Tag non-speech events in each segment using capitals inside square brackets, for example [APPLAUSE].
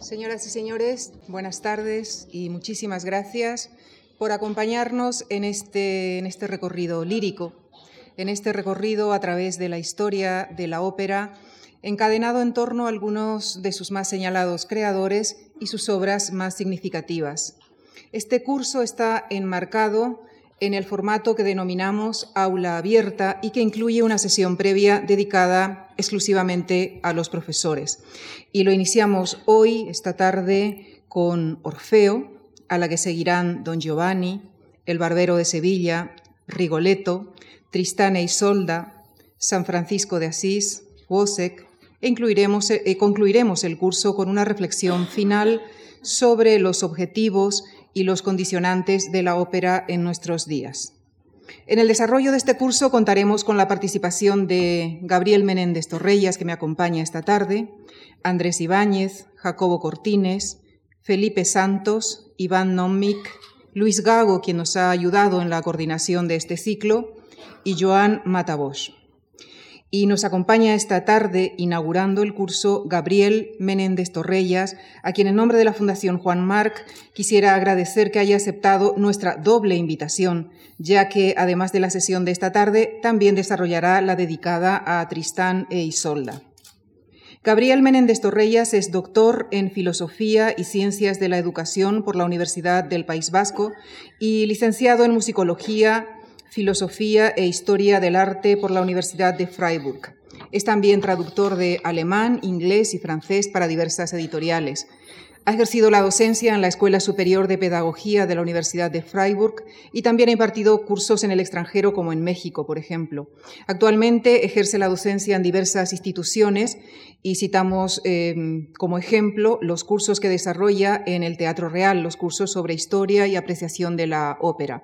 Señoras y señores, buenas tardes y muchísimas gracias por acompañarnos en este, en este recorrido lírico, en este recorrido a través de la historia de la ópera, encadenado en torno a algunos de sus más señalados creadores y sus obras más significativas. Este curso está enmarcado en el formato que denominamos aula abierta y que incluye una sesión previa dedicada exclusivamente a los profesores. Y lo iniciamos hoy, esta tarde, con Orfeo, a la que seguirán Don Giovanni, El Barbero de Sevilla, Rigoletto, Tristán e Isolda, San Francisco de Asís, Wozzeck, e eh, concluiremos el curso con una reflexión final sobre los objetivos y los condicionantes de la ópera en nuestros días. En el desarrollo de este curso contaremos con la participación de Gabriel Menéndez Torrellas, que me acompaña esta tarde, Andrés Ibáñez, Jacobo Cortines, Felipe Santos, Iván Nomik, Luis Gago, quien nos ha ayudado en la coordinación de este ciclo, y Joan Matabosch. Y nos acompaña esta tarde, inaugurando el curso, Gabriel Menéndez Torrellas, a quien en nombre de la Fundación Juan Marc quisiera agradecer que haya aceptado nuestra doble invitación, ya que además de la sesión de esta tarde, también desarrollará la dedicada a Tristán e Isolda. Gabriel Menéndez Torrellas es doctor en Filosofía y Ciencias de la Educación por la Universidad del País Vasco y licenciado en Musicología Filosofía e Historia del Arte por la Universidad de Freiburg. Es también traductor de alemán, inglés y francés para diversas editoriales. Ha ejercido la docencia en la Escuela Superior de Pedagogía de la Universidad de Freiburg y también ha impartido cursos en el extranjero, como en México, por ejemplo. Actualmente ejerce la docencia en diversas instituciones y citamos eh, como ejemplo los cursos que desarrolla en el Teatro Real, los cursos sobre historia y apreciación de la ópera.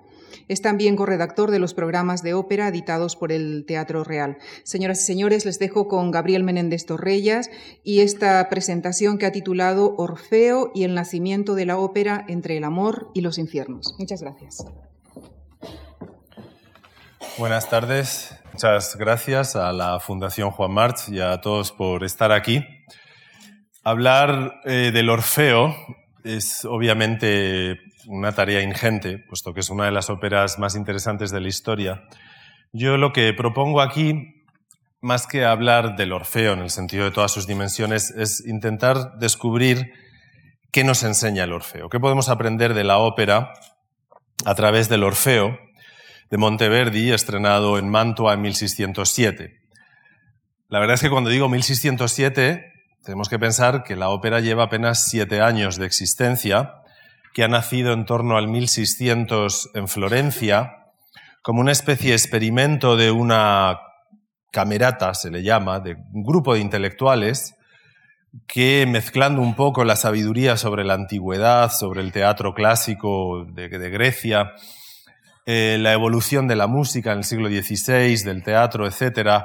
Es también corredactor de los programas de ópera editados por el Teatro Real. Señoras y señores, les dejo con Gabriel Menéndez Torrellas y esta presentación que ha titulado Orfeo y el nacimiento de la ópera entre el amor y los infiernos. Muchas gracias. Buenas tardes. Muchas gracias a la Fundación Juan March y a todos por estar aquí. Hablar eh, del Orfeo es obviamente una tarea ingente, puesto que es una de las óperas más interesantes de la historia. Yo lo que propongo aquí, más que hablar del Orfeo en el sentido de todas sus dimensiones, es intentar descubrir qué nos enseña el Orfeo, qué podemos aprender de la ópera a través del Orfeo de Monteverdi, estrenado en Mantua en 1607. La verdad es que cuando digo 1607, tenemos que pensar que la ópera lleva apenas siete años de existencia que ha nacido en torno al 1600 en Florencia, como una especie de experimento de una camerata, se le llama, de un grupo de intelectuales que mezclando un poco la sabiduría sobre la antigüedad, sobre el teatro clásico de, Grecia, eh, la evolución de la música en el siglo XVI, del teatro, etc.,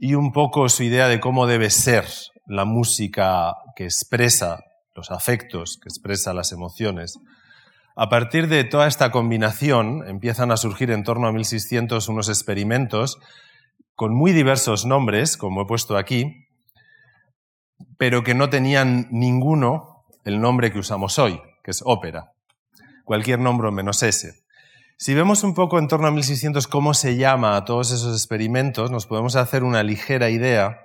y un poco su idea de cómo debe ser la música que expresa los afectos, que expresa las emociones. A partir de toda esta combinación empiezan a surgir en torno a 1600 unos experimentos con muy diversos nombres, como he puesto aquí, pero que no tenían ninguno el nombre que usamos hoy, que es ópera. Cualquier nombre menos ese. Si vemos un poco en torno a 1600 cómo se llama a todos esos experimentos, nos podemos hacer una ligera idea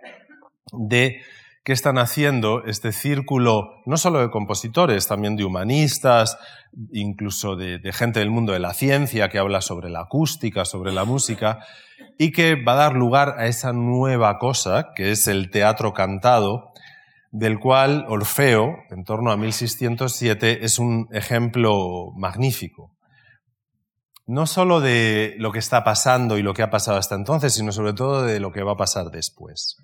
de qué están haciendo este círculo, no solo de compositores, también de humanistas, incluso de, gente del mundo de la ciencia que habla sobre la acústica, sobre la música, y que va a dar lugar a esa nueva cosa, que es el teatro cantado, del cual Orfeo, en torno a 1607, es un ejemplo magnífico. No solo de lo que está pasando y lo que ha pasado hasta entonces, sino sobre todo de lo que va a pasar después.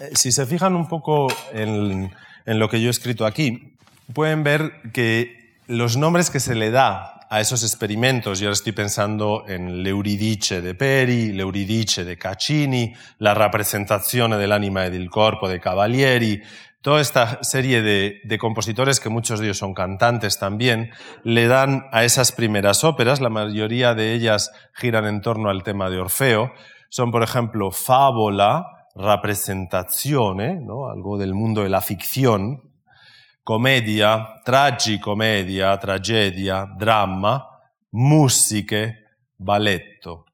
Eh, si se fijan un poco en, lo que yo he escrito aquí, pueden ver que los nombres que se le da a esos experimentos, yo ahora estoy pensando en l'Euridice de Peri, l'Euridice de Caccini, la representazione dell'anima e del corpo de Cavalieri, toda esta serie de, de, compositores, que muchos de ellos son cantantes también, le dan a esas primeras óperas, la mayoría de ellas giran en torno al tema de Orfeo, son por ejemplo Fábola, representazione, ¿no? algo del mundo de la ficción, comedia, tragicomedia, tragedia, drama, musiche, balletto.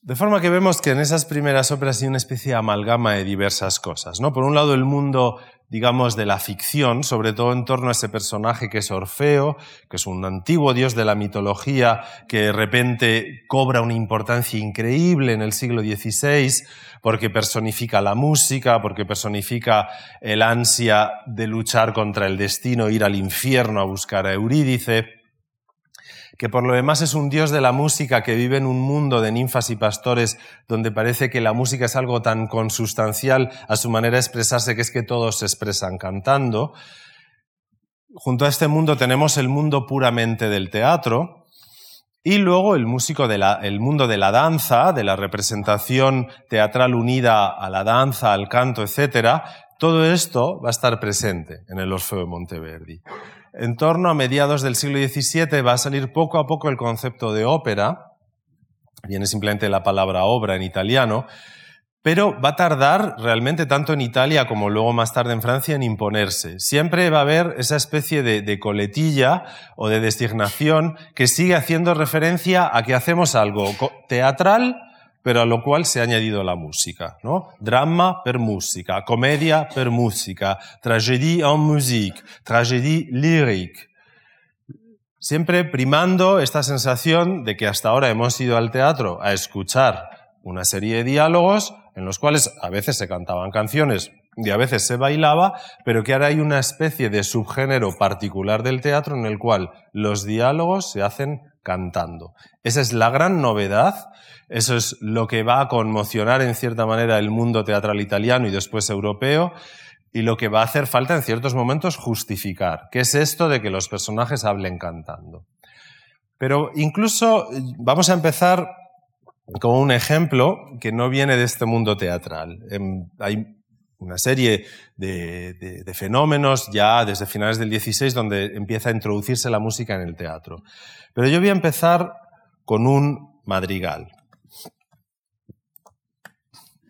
De forma que vemos que en esas primeras óperas hay una especie de amalgama de diversas cosas. ¿no? Por un lado, el mundo, digamos, de la ficción, sobre todo en torno a ese personaje que es Orfeo, que es un antiguo dios de la mitología que de repente cobra una importancia increíble en el siglo XVI porque personifica la música, porque personifica el ansia de luchar contra el destino, ir al infierno a buscar a Eurídice que por lo demás es un dios de la música que vive en un mundo de ninfas y pastores donde parece que la música es algo tan consustancial a su manera de expresarse que es que todos se expresan cantando. Junto a este mundo tenemos el mundo puramente del teatro y luego el, músico mundo de la danza, de la representación teatral unida a la danza, al canto, etc. Todo esto va a estar presente en el Orfeo de Monteverdi en torno a mediados del siglo XVII va a salir poco a poco el concepto de ópera, viene simplemente la palabra obra en italiano, pero va a tardar realmente tanto en Italia como luego más tarde en Francia en imponerse. Siempre va a haber esa especie de, de, coletilla o de designación que sigue haciendo referencia a que hacemos algo teatral pero a lo cual se ha añadido la música, ¿no? Drama per música, comedia per música, tragédie en musique, tragédie lyrique. Siempre primando esta sensación de que hasta ahora hemos ido al teatro a escuchar una serie de diálogos en los cuales a veces se cantaban canciones y a veces se bailaba, pero que ahora hay una especie de subgénero particular del teatro en el cual los diálogos se hacen cantando. Esa es la gran novedad eso es lo que va a conmocionar en cierta manera el mundo teatral italiano y después europeo y lo que va a hacer falta en ciertos momentos justificar. ¿Qué es esto de que los personajes hablen cantando? Pero incluso vamos a empezar con un ejemplo que no viene de este mundo teatral. Em, hay una serie de, fenómenos ya desde finales del XVI donde empieza a introducirse la música en el teatro. Pero yo voy a empezar con un madrigal.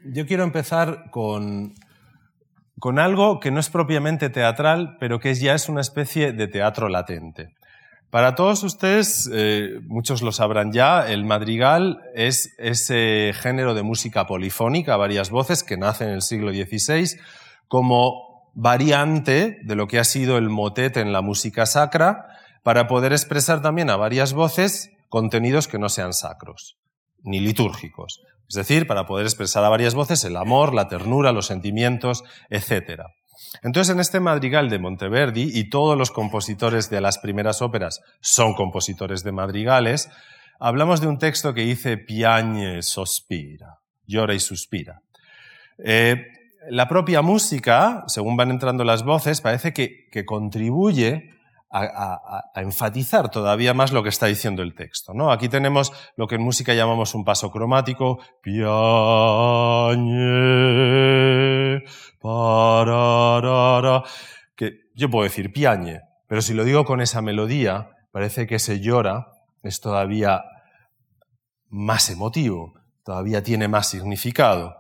Yo quiero empezar con, con algo que no es propiamente teatral, pero que ya es una especie de teatro latente. Para todos ustedes, eh, muchos lo sabrán ya, el madrigal es ese género de música polifónica, varias voces, que nace en el siglo XVI como variante de lo que ha sido el motet en la música sacra, para poder expresar también a varias voces contenidos que no sean sacros ni litúrgicos. Es decir, para poder expresar a varias voces el amor, la ternura, los sentimientos, etc. Entonces, en este madrigal de Monteverdi, y todos los compositores de las primeras óperas son compositores de madrigales, hablamos de un texto que dice piagne, sospira, llora y suspira. Eh, la propia música, según van entrando las voces, parece que, que contribuye a, enfatizar todavía más lo que está diciendo el texto. ¿no? Aquí tenemos lo que en música llamamos un paso cromático, piañe, pararara, que yo puedo decir piañe, pero si lo digo con esa melodía, parece que se llora, es todavía más emotivo, todavía tiene más significado.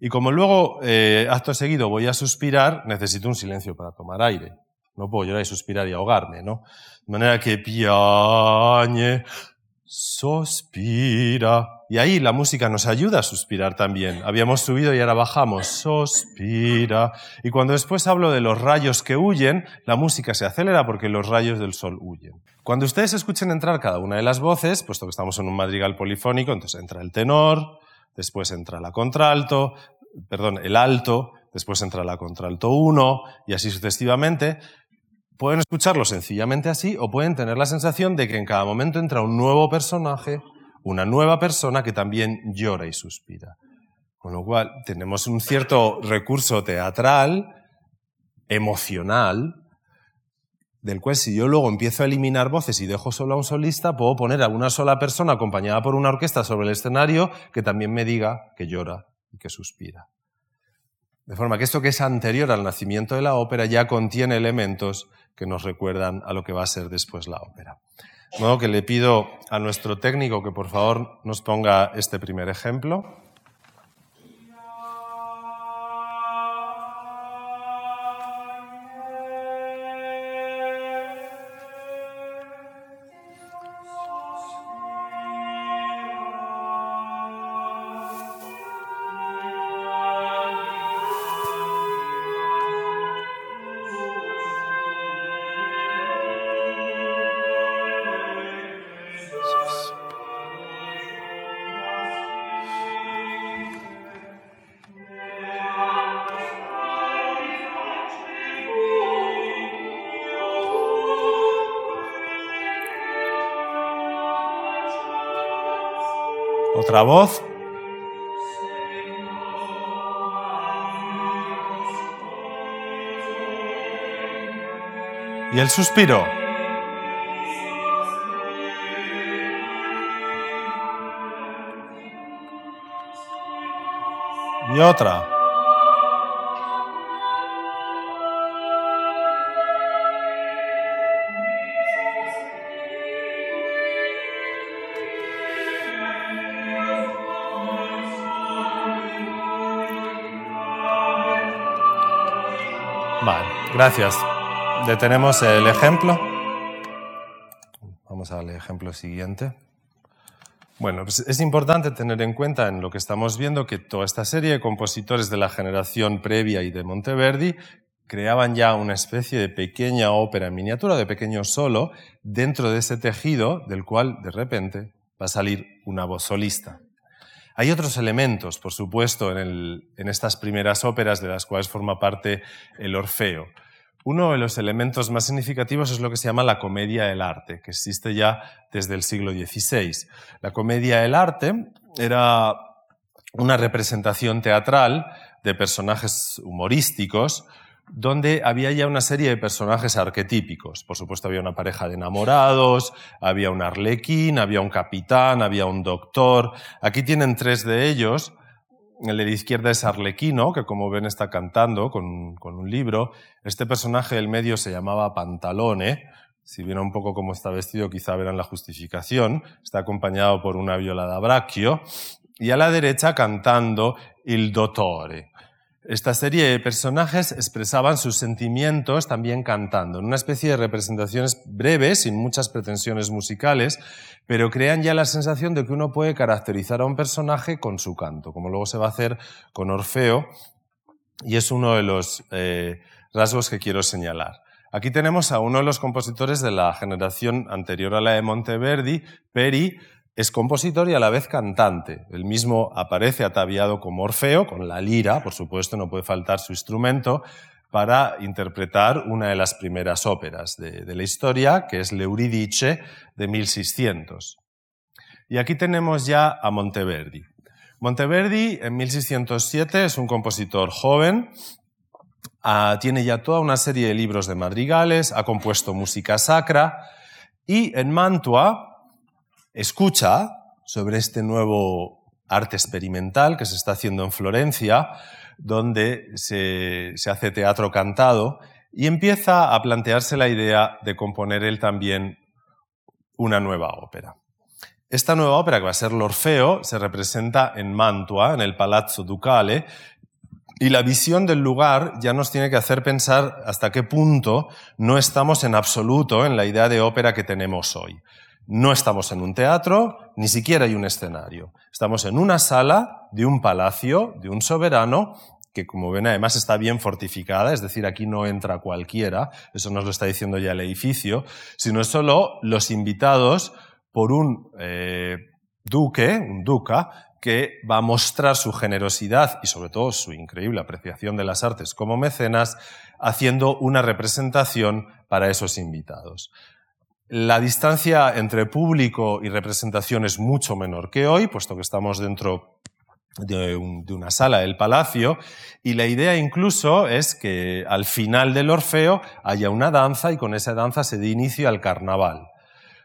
Y como luego, eh, acto seguido, voy a suspirar, necesito un silencio para tomar aire. No puedo llorar y suspirar y ahogarme, ¿no? De manera que piañe, sospira. Y ahí la música nos ayuda a suspirar también. Habíamos subido y ahora bajamos. Sospira. Y cuando después hablo de los rayos que huyen, la música se acelera porque los rayos del sol huyen. Cuando ustedes escuchen entrar cada una de las voces, puesto que estamos en un madrigal polifónico, entonces entra el tenor, después entra la contralto, perdón, el alto, después entra la contralto 1 y así sucesivamente. Pueden escucharlo sencillamente así o pueden tener la sensación de que en cada momento entra un nuevo personaje, una nueva persona que también llora y suspira. Con lo cual tenemos un cierto recurso teatral, emocional, del cual si yo luego empiezo a eliminar voces y dejo solo a un solista, puedo poner a una sola persona acompañada por una orquesta sobre el escenario que también me diga que llora y que suspira. De forma que esto que es anterior al nacimiento de la ópera ya contiene elementos que nos recuerdan a lo que va a ser después la ópera. De modo que le pido a nuestro técnico que por favor nos ponga este primer ejemplo. Otra voz. Y el suspiro. Y otra. Gracias. Detenemos el ejemplo. Vamos al ejemplo siguiente. Bueno, pues es importante tener en cuenta en lo que estamos viendo que toda esta serie de compositores de la generación previa y de Monteverdi creaban ya una especie de pequeña ópera en miniatura, de pequeño solo, dentro de ese tejido del cual de repente va a salir una voz solista. Hay otros elementos, por supuesto, en, en estas primeras óperas de las cuales forma parte el Orfeo. Uno de los elementos más significativos es lo que se llama la comedia del arte, que existe ya desde el siglo XVI. La comedia del arte era una representación teatral de personajes humorísticos donde había ya una serie de personajes arquetípicos. Por supuesto, había una pareja de enamorados, había un arlequín, había un capitán, había un doctor. Aquí tienen tres de ellos. El de la izquierda es Arlequino, que como ven está cantando con, un libro. Este personaje del medio se llamaba Pantalone. Si vieron un poco cómo está vestido, quizá verán la justificación. Está acompañado por una viola da braccio. Y a la derecha cantando Il Dottore. Esta serie de personajes expresaban sus sentimientos también cantando, en una especie de representaciones breves, sin muchas pretensiones musicales, pero crean ya la sensación de que uno puede caracterizar a un personaje con su canto, como luego se va a hacer con Orfeo, y es uno de los eh, rasgos que quiero señalar. Aquí tenemos a uno de los compositores de la generación anterior a la de Monteverdi, Peri, es compositor y a la vez cantante. El mismo aparece ataviado como Orfeo, con la lira, por supuesto, no puede faltar su instrumento, para interpretar una de las primeras óperas de, la historia, que es L'Euridice de 1600. Y aquí tenemos ya a Monteverdi. Monteverdi en 1607 es un compositor joven, ah, tiene ya toda una serie de libros de madrigales, ha compuesto música sacra y en Mantua, escucha sobre este nuevo arte experimental que se está haciendo en Florencia, donde se, hace teatro cantado, y empieza a plantearse la idea de componer él también una nueva ópera. Esta nueva ópera, que va a ser l'Orfeo, se representa en Mantua, en el Palazzo Ducale, y la visión del lugar ya nos tiene que hacer pensar hasta qué punto no estamos en absoluto en la idea de ópera que tenemos hoy. No estamos en un teatro, ni siquiera hay un escenario. Estamos en una sala de un palacio, de un soberano, que como ven además está bien fortificada, es decir, aquí no entra cualquiera, eso nos lo está diciendo ya el edificio, sino solo los invitados por un eh, duque, un duca, que va a mostrar su generosidad y sobre todo su increíble apreciación de las artes como mecenas, haciendo una representación para esos invitados. La distancia entre público y representación es mucho menor que hoy, puesto que estamos dentro de, una sala del palacio, y la idea incluso es que al final del Orfeo haya una danza y con esa danza se dé inicio al carnaval.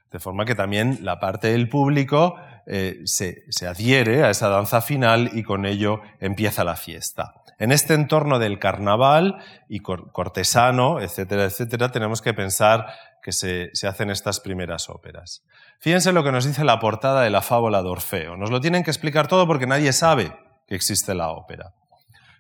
De forma que también la parte del público eh, se, se adhiere a esa danza final y con ello empieza la fiesta. En este entorno del carnaval y cortesano, etcétera, etcétera, tenemos que pensar que se, hacen estas primeras óperas. Fíjense lo que nos dice la portada de la fábula de Orfeo. Nos lo tienen que explicar todo porque nadie sabe que existe la ópera.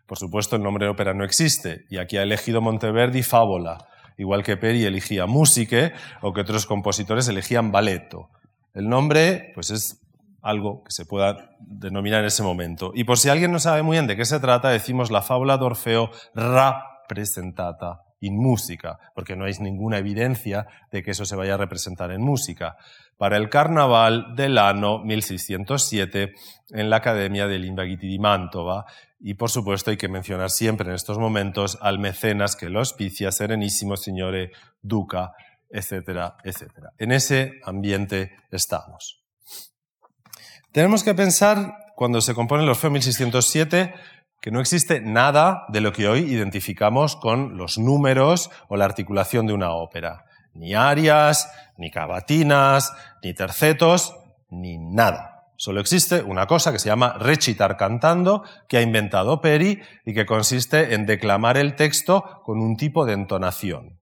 Por supuesto, el nombre de ópera no existe, y aquí ha elegido Monteverdi fábula, igual que Peri elegía musique o que otros compositores elegían balletto. El nombre, pues es algo que se pueda denominar en ese momento. Y por si alguien no sabe muy bien de qué se trata, decimos la fábula de Orfeo rappresentata en música, porque no hay ninguna evidencia de que eso se vaya a representar en música. Para el carnaval del año 1607 en la Academia del Invaghiti di Mantova, y por supuesto hay que mencionar siempre en estos momentos al mecenas que lo auspicia, Serenísimo Signore Duca, etcétera, etcétera. En ese ambiente estamos. Tenemos que pensar, cuando se compone el Orfeo 1607, que no existe nada de lo que hoy identificamos con los números o la articulación de una ópera. Ni arias, ni cavatinas, ni tercetos, ni nada. Solo existe una cosa que se llama recitar cantando, que ha inventado Peri y que consiste en declamar el texto con un tipo de entonación.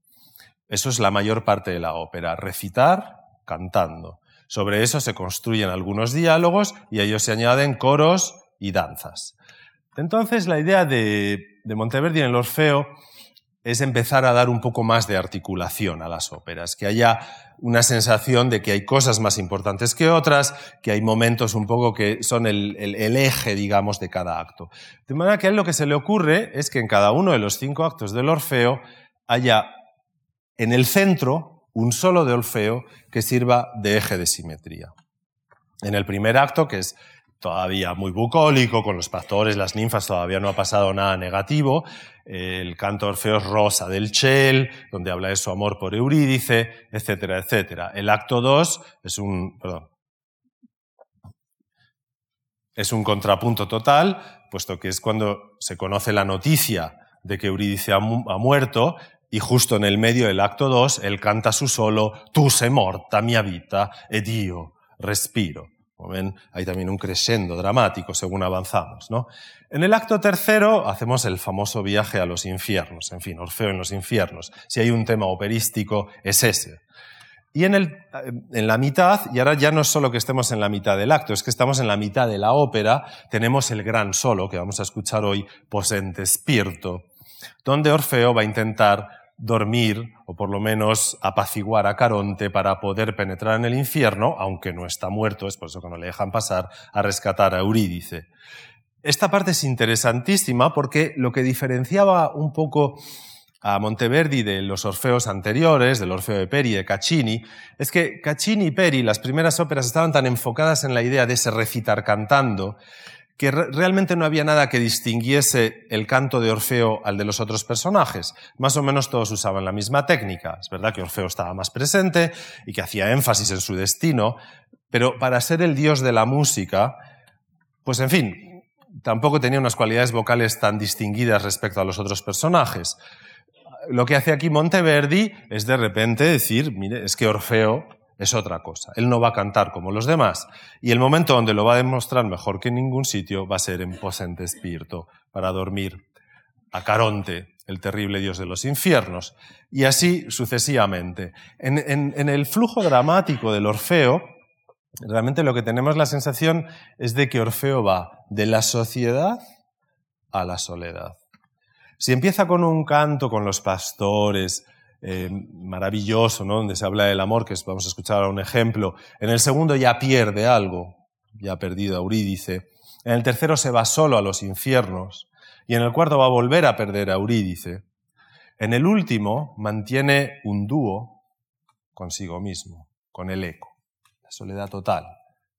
Eso es la mayor parte de la ópera, recitar cantando. Sobre eso se construyen algunos diálogos y a ellos se añaden coros y danzas. Entonces la idea de, Monteverdi en el Orfeo es empezar a dar un poco más de articulación a las óperas, que haya una sensación de que hay cosas más importantes que otras, que hay momentos un poco que son el, el, eje, digamos, de cada acto. De manera que a él lo que se le ocurre es que en cada uno de los cinco actos del Orfeo haya en el centro un solo de Orfeo que sirva de eje de simetría. En el primer acto, que es todavía muy bucólico, con los pastores, las ninfas, todavía no ha pasado nada negativo. El canto Orfeo es Rosa del Chel, donde habla de su amor por Eurídice, etcétera, etcétera. El acto 2 es un, perdón, es un contrapunto total, puesto que es cuando se conoce la noticia de que Eurídice ha, muerto y justo en el medio del acto 2, él canta su solo, Tu sei morta mia vita ed io respiro. Ven, hay también un crescendo dramático según avanzamos. En el acto tercero hacemos el famoso viaje a los infiernos, en fin, Orfeo en los infiernos. Si hay un tema operístico, es ese. Y en, el, en la mitad, y ahora ya no es solo que estemos en la mitad del acto, es que estamos en la mitad de la ópera, tenemos el gran solo que vamos a escuchar hoy, Posente Spirito, donde Orfeo va a intentar dormir o por lo menos apaciguar a Caronte para poder penetrar en el infierno, aunque no está muerto, es por eso que no le dejan pasar, a rescatar a Eurídice. Esta parte es interesantísima porque lo que diferenciaba un poco a Monteverdi de los Orfeos anteriores, del Orfeo de Peri y de Caccini, es que Caccini y Peri, las primeras óperas, estaban tan enfocadas en la idea de ese recitar cantando, que realmente no había nada que distinguiese el canto de Orfeo al de los otros personajes. Más o menos todos usaban la misma técnica. Es verdad que Orfeo estaba más presente y que hacía énfasis en su destino, pero para ser el dios de la música, pues en fin, tampoco tenía unas cualidades vocales tan distinguidas respecto a los otros personajes. Lo que hace aquí Monteverdi es de repente decir, mire, es que Orfeo es otra cosa. Él no va a cantar como los demás. Y el momento donde lo va a demostrar mejor que en ningún sitio va a ser en Posente Espíritu, para dormir a Caronte, el terrible dios de los infiernos. Y así sucesivamente. En, en el flujo dramático del Orfeo, realmente lo que tenemos la sensación es de que Orfeo va de la sociedad a la soledad. Si empieza con un canto con los pastores, eh, maravilloso, ¿no? donde se habla del amor, que vamos a escuchar ahora un ejemplo. En el segundo ya pierde algo, ya ha perdido a Eurídice. En el tercero se va solo a los infiernos. Y en el cuarto va a volver a perder a Eurídice. En el último mantiene un dúo consigo mismo, con el eco, la soledad total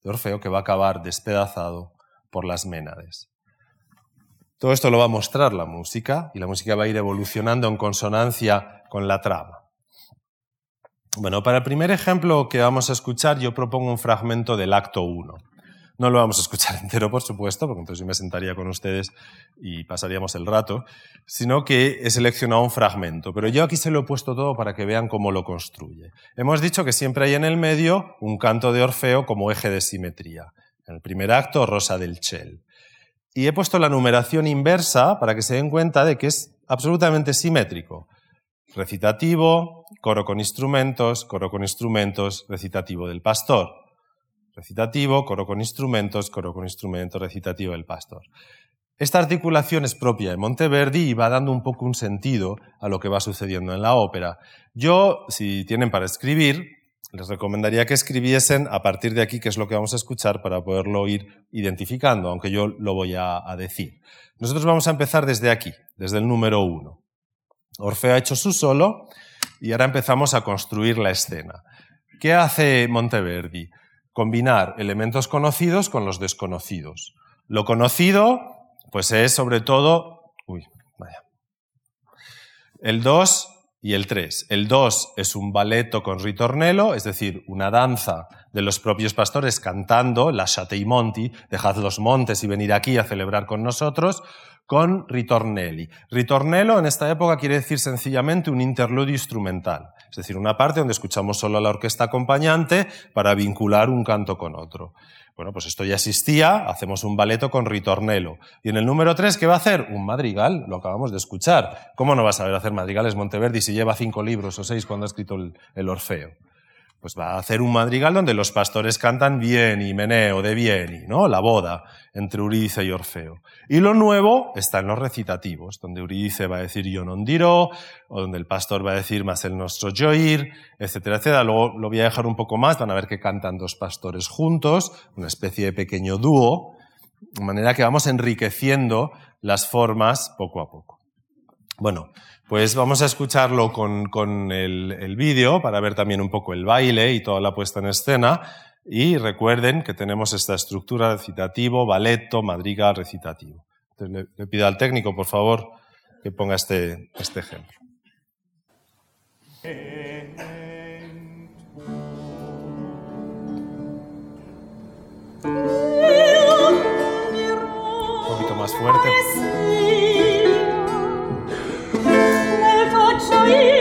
de Orfeo que va a acabar despedazado por las Ménades. Todo esto lo va a mostrar la música y la música va a ir evolucionando en consonancia con la trama. Bueno, para el primer ejemplo que vamos a escuchar, yo propongo un fragmento del acto 1. No lo vamos a escuchar [LAUGHS] entero, por supuesto, porque entonces yo me sentaría con ustedes y pasaríamos el rato, sino que he seleccionado un fragmento. Pero yo aquí se lo he puesto todo para que vean cómo lo construye. Hemos dicho que siempre hay en el medio un canto de Orfeo como eje de simetría. En el primer acto, Rosa del Chel. Y he puesto la numeración inversa para que se den cuenta de que es absolutamente simétrico. Recitativo, coro con instrumentos, coro con instrumentos, recitativo del pastor. Recitativo, coro con instrumentos, coro con instrumentos, recitativo del pastor. Esta articulación es propia de Monteverdi y va dando un poco un sentido a lo que va sucediendo en la ópera. Yo, si tienen para escribir, les recomendaría que escribiesen a partir de aquí, que es lo que vamos a escuchar, para poderlo ir identificando, aunque yo lo voy a, a decir. Nosotros vamos a empezar desde aquí, desde el número uno. Orfeo ha hecho su solo y ahora empezamos a construir la escena. ¿Qué hace Monteverdi? Combinar elementos conocidos con los desconocidos. Lo conocido, pues es sobre todo. Uy, vaya. El 2 y el 3. El 2 es un balletto con ritornello, es decir, una danza de los propios pastores cantando la Monti, dejad los montes y venir aquí a celebrar con nosotros, con ritornelli. Ritornello en esta época quiere decir sencillamente un interludio instrumental, es decir, una parte donde escuchamos solo a la orquesta acompañante para vincular un canto con otro. Bueno, pues esto ya existía, hacemos un baleto con ritornelo. Y en el número 3, ¿qué va a hacer? Un madrigal, lo acabamos de escuchar. ¿Cómo no va a saber hacer madrigales Monteverdi si lleva cinco libros o seis cuando ha escrito el Orfeo? Pues va a hacer un madrigal donde los pastores cantan bien y meneo de bien, ¿no? La boda entre Eurídice y Orfeo. Y lo nuevo está en los recitativos, donde Eurídice va a decir yo non dirò, o donde el pastor va a decir más el nuestro yoir, etcétera, etcétera. Luego lo voy a dejar un poco más, van a ver que cantan dos pastores juntos, una especie de pequeño dúo, de manera que vamos enriqueciendo las formas poco a poco. Bueno, pues vamos a escucharlo con, el, vídeo para ver también un poco el baile y toda la puesta en escena. Y recuerden que tenemos esta estructura recitativo, balletto, madrigal, recitativo. le, pido al técnico, por favor, que ponga este, este ejemplo. Un poquito más fuerte. Siguiente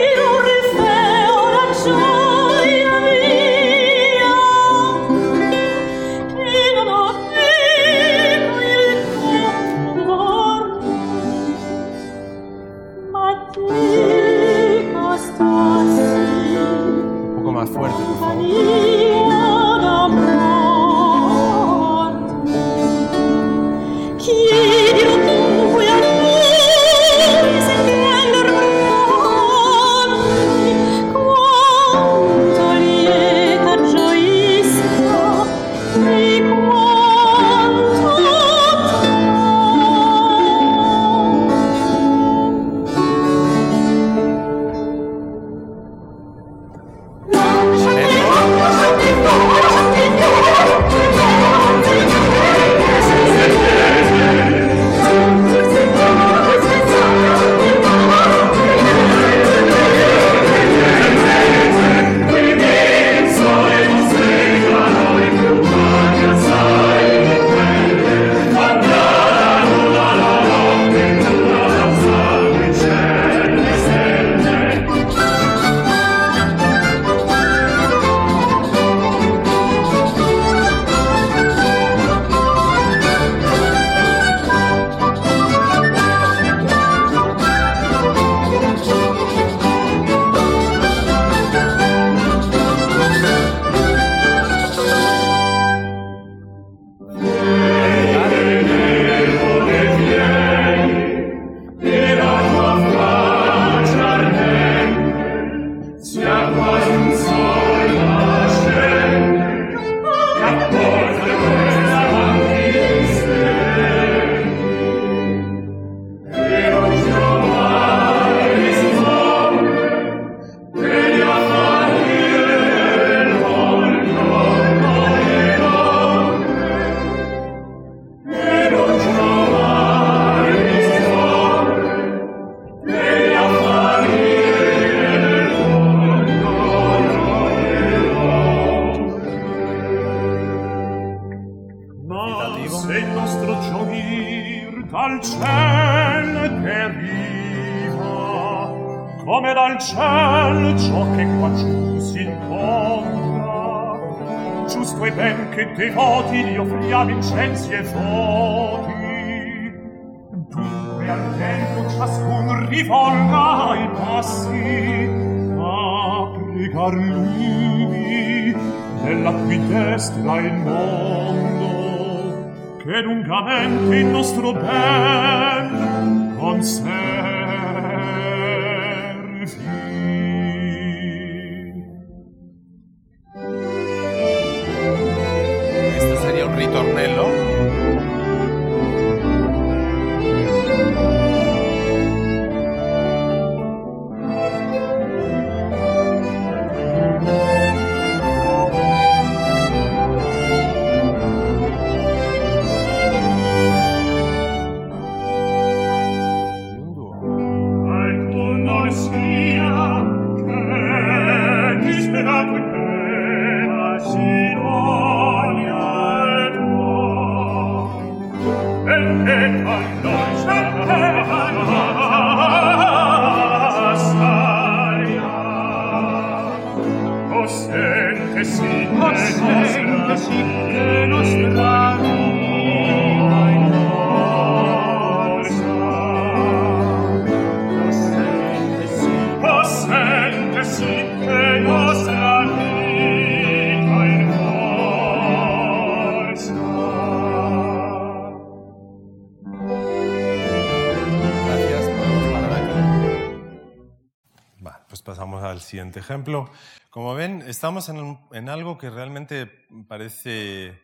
ejemplo. Como ven, estamos en, algo que realmente parece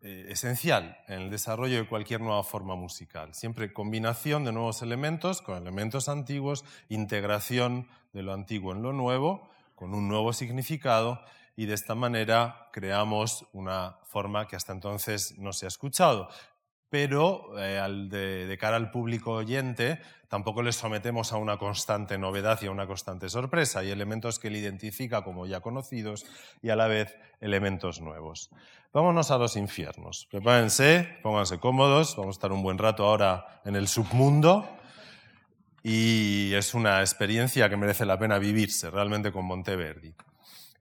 eh, esencial en el desarrollo de cualquier nueva forma musical. Siempre combinación de nuevos elementos con elementos antiguos, integración de lo antiguo en lo nuevo, con un nuevo significado y de esta manera creamos una forma que hasta entonces no se ha escuchado pero eh, de, cara al público oyente tampoco le sometemos a una constante novedad y a una constante sorpresa. Hay elementos que él identifica como ya conocidos y a la vez elementos nuevos. Vámonos a los infiernos. Prepárense, pónganse cómodos, vamos a estar un buen rato ahora en el submundo y es una experiencia que merece la pena vivirse realmente con Monteverdi.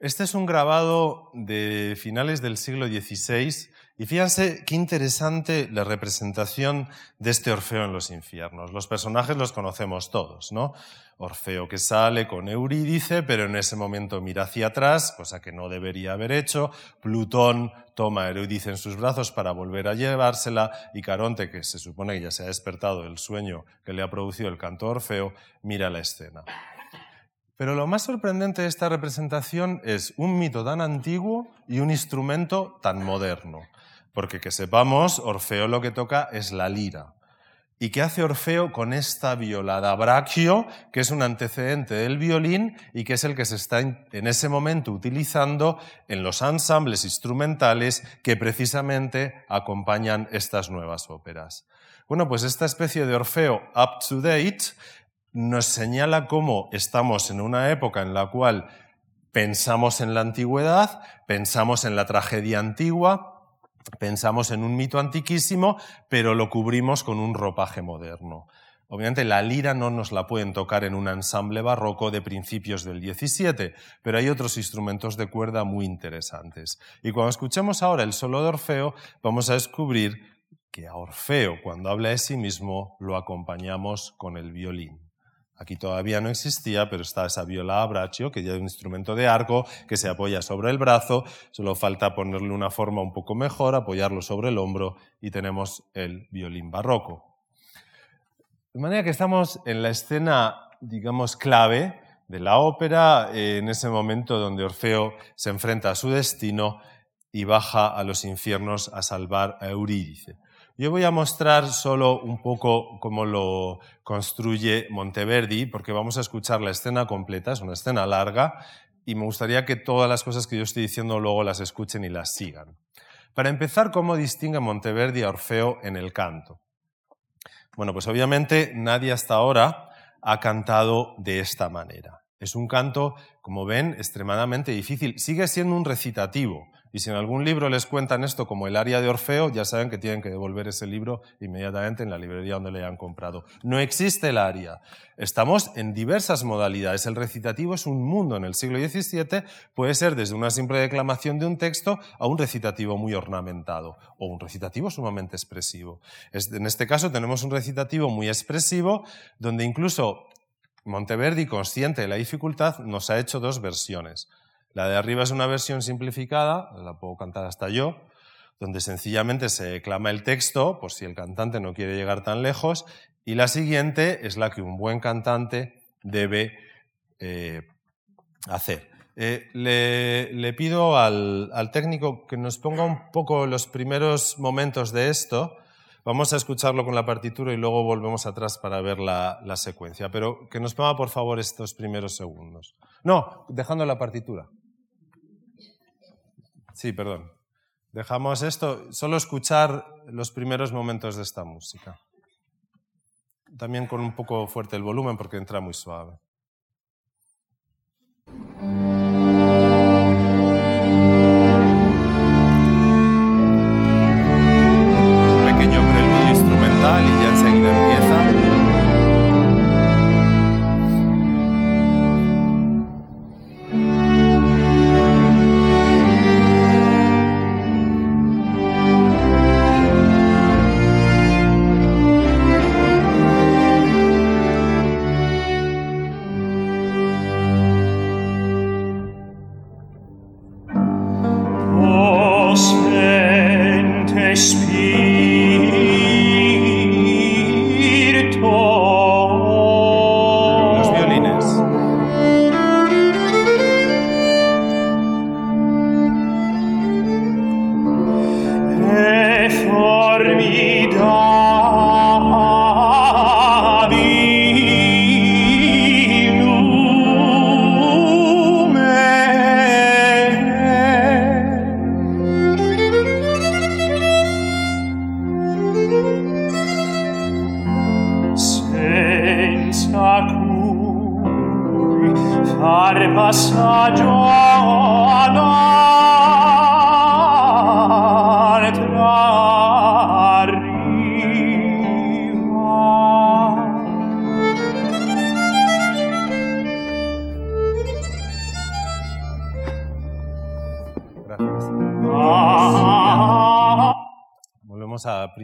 Este es un grabado de finales del siglo XVI y fíjense qué interesante la representación de este Orfeo en los infiernos. Los personajes los conocemos todos, ¿no? Orfeo que sale con Eurídice, pero en ese momento mira hacia atrás, cosa que no debería haber hecho. Plutón toma a Eurídice en sus brazos para volver a llevársela y Caronte, que se supone que ya se ha despertado del sueño que le ha producido el canto Orfeo, mira la escena. Pero lo más sorprendente de esta representación es un mito tan antiguo y un instrumento tan moderno. Porque que sepamos, Orfeo lo que toca es la lira. ¿Y qué hace Orfeo con esta viola da braccio, que es un antecedente del violín y que es el que se está en ese momento utilizando en los ensambles instrumentales que precisamente acompañan estas nuevas óperas? Bueno, pues esta especie de Orfeo up to date nos señala cómo estamos en una época en la cual pensamos en la antigüedad, pensamos en la tragedia antigua, Pensamos en un mito antiquísimo, pero lo cubrimos con un ropaje moderno. Obviamente la lira no nos la pueden tocar en un ensamble barroco de principios del XVII, pero hay otros instrumentos de cuerda muy interesantes. Y cuando escuchemos ahora el solo de Orfeo, vamos a descubrir que a Orfeo, cuando habla de sí mismo, lo acompañamos con el violín. Aquí todavía no existía, pero está esa viola a braccio, que ya es un instrumento de arco que se apoya sobre el brazo, solo falta ponerle una forma un poco mejor, apoyarlo sobre el hombro y tenemos el violín barroco. De manera que estamos en la escena, digamos, clave de la ópera, en ese momento donde Orfeo se enfrenta a su destino y baja a los infiernos a salvar a Eurídice. Yo voy a mostrar solo un poco cómo lo construye Monteverdi, porque vamos a escuchar la escena completa, es una escena larga, y me gustaría que todas las cosas que yo estoy diciendo luego las escuchen y las sigan. Para empezar, ¿cómo distingue Monteverdi a Orfeo en el canto? Bueno, pues obviamente nadie hasta ahora ha cantado de esta manera. Es un canto, como ven, extremadamente difícil. Sigue siendo un recitativo, y si en algún libro les cuentan esto como el aria de Orfeo, ya saben que tienen que devolver ese libro inmediatamente en la librería donde le hayan comprado. No existe el aria. Estamos en diversas modalidades. El recitativo es un mundo en el siglo XVII. Puede ser desde una simple declamación de un texto a un recitativo muy ornamentado o un recitativo sumamente expresivo. En este caso tenemos un recitativo muy expresivo donde incluso Monteverdi, consciente de la dificultad, nos ha hecho dos versiones. La de arriba es una versión simplificada, la puedo cantar hasta yo, donde sencillamente se declama el texto, por si el cantante no quiere llegar tan lejos, y la siguiente es la que un buen cantante debe eh, hacer. Eh, le, pido al, técnico que nos ponga un poco los primeros momentos de esto. Vamos a escucharlo con la partitura y luego volvemos atrás para ver la, la secuencia. Pero que nos ponga por favor estos primeros segundos. No, dejando la partitura. Sí, perdón. Dejamos esto, solo escuchar los primeros momentos de esta música. También con un poco fuerte el volumen porque entra muy suave. a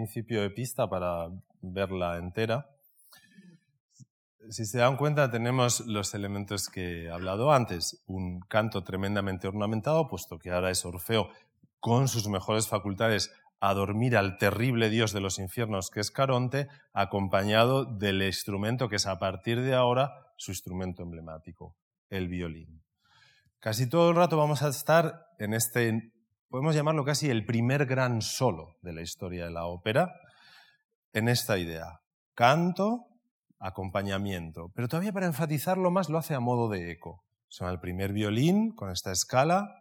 principio de pista para verla entera. Si se dan cuenta, tenemos los elementos que he hablado antes. Un canto tremendamente ornamentado, puesto que ahora es Orfeo con sus mejores facultades a dormir al terrible dios de los infiernos que es Caronte, acompañado del instrumento que es a partir de ahora su instrumento emblemático, el violín. Casi todo el rato vamos a estar en este podemos llamarlo casi el primer gran solo de la historia de la ópera, en esta idea. Canto, acompañamiento. Pero todavía para enfatizarlo más lo hace a modo de eco. Suena el primer violín con esta escala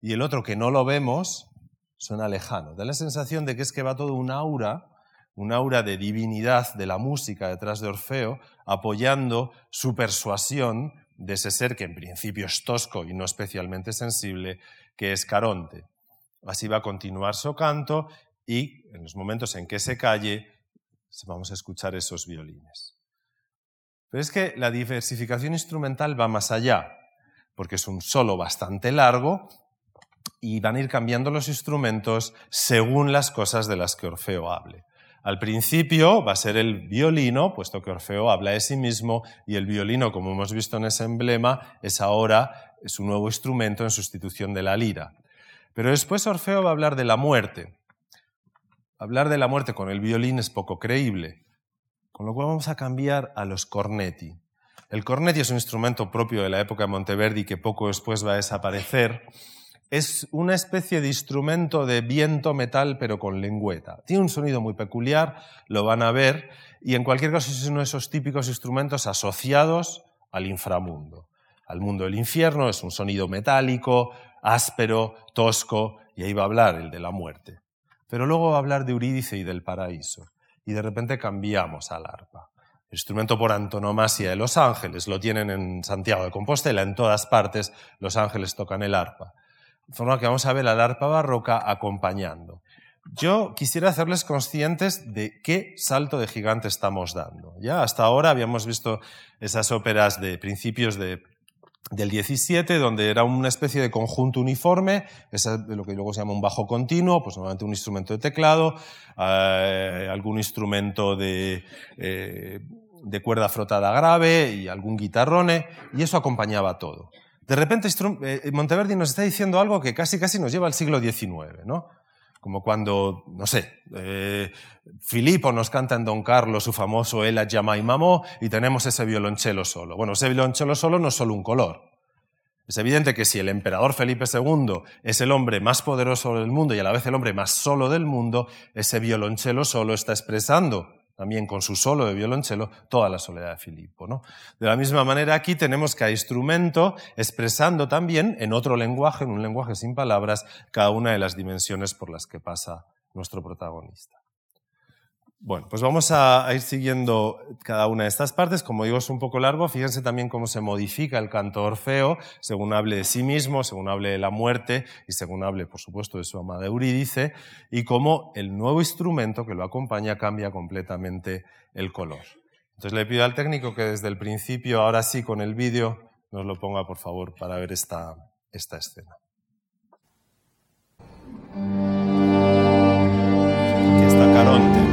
y el otro que no lo vemos suena lejano. Da la sensación de que es que va todo un aura, un aura de divinidad de la música detrás de Orfeo, apoyando su persuasión de ese ser que en principio es tosco y no especialmente sensible, que es Caronte. Así va a continuar su canto y en los momentos en que se calle vamos a escuchar esos violines. Pero es que la diversificación instrumental va más allá, porque es un solo bastante largo y van a ir cambiando los instrumentos según las cosas de las que Orfeo hable. Al principio va a ser el violino, puesto que Orfeo habla de sí mismo, y el violino, como hemos visto en ese emblema, es ahora su nuevo instrumento en sustitución de la lira. Pero después Orfeo va a hablar de la muerte. Hablar de la muerte con el violín es poco creíble, con lo cual vamos a cambiar a los cornetti. El cornetti es un instrumento propio de la época de Monteverdi que poco después va a desaparecer. Es una especie de instrumento de viento metal pero con lengüeta. Tiene un sonido muy peculiar, lo van a ver, y en cualquier caso es uno de esos típicos instrumentos asociados al inframundo. Al mundo del infierno es un sonido metálico, áspero, tosco, y ahí va a hablar el de la muerte. Pero luego va a hablar de Eurídice y del paraíso. Y de repente cambiamos al arpa. Instrumento por antonomasia de los ángeles, lo tienen en Santiago de Compostela, en todas partes los ángeles tocan el arpa. De forma que vamos a ver al arpa barroca acompañando. Yo quisiera hacerles conscientes de qué salto de gigante estamos dando. Ya hasta ahora habíamos visto esas óperas de principios de del 17, donde era una especie de conjunto uniforme, es lo que luego se llama un bajo continuo, pues normalmente un instrumento de teclado, eh, algún instrumento de, eh, de, cuerda frotada grave y algún guitarrone, y eso acompañaba todo. De repente eh, Monteverdi nos está diciendo algo que casi casi nos lleva al siglo XIX, ¿no? Como cuando, no sé, eh, Filipo nos canta en Don Carlos su famoso Ella llama y mamó y tenemos ese violonchelo solo. Bueno, ese violonchelo solo no es solo un color. Es evidente que si el emperador Felipe II es el hombre más poderoso del mundo y a la vez el hombre más solo del mundo, ese violonchelo solo está expresando también con su solo de violonchelo, toda la soledad de Filipo. ¿no? De la misma manera, aquí tenemos cada instrumento expresando también en otro lenguaje, en un lenguaje sin palabras, cada una de las dimensiones por las que pasa nuestro protagonista. Bueno, pues vamos a, ir siguiendo cada una de estas partes. Como digo, es un poco largo. Fíjense también cómo se modifica el canto Orfeo, según hable de sí mismo, según hable de la muerte y según hable, por supuesto, de su amada Eurídice, y cómo el nuevo instrumento que lo acompaña cambia completamente el color. Entonces le pido al técnico que desde el principio, ahora sí con el vídeo, nos lo ponga, por favor, para ver esta, esta escena. Aquí está Caronte.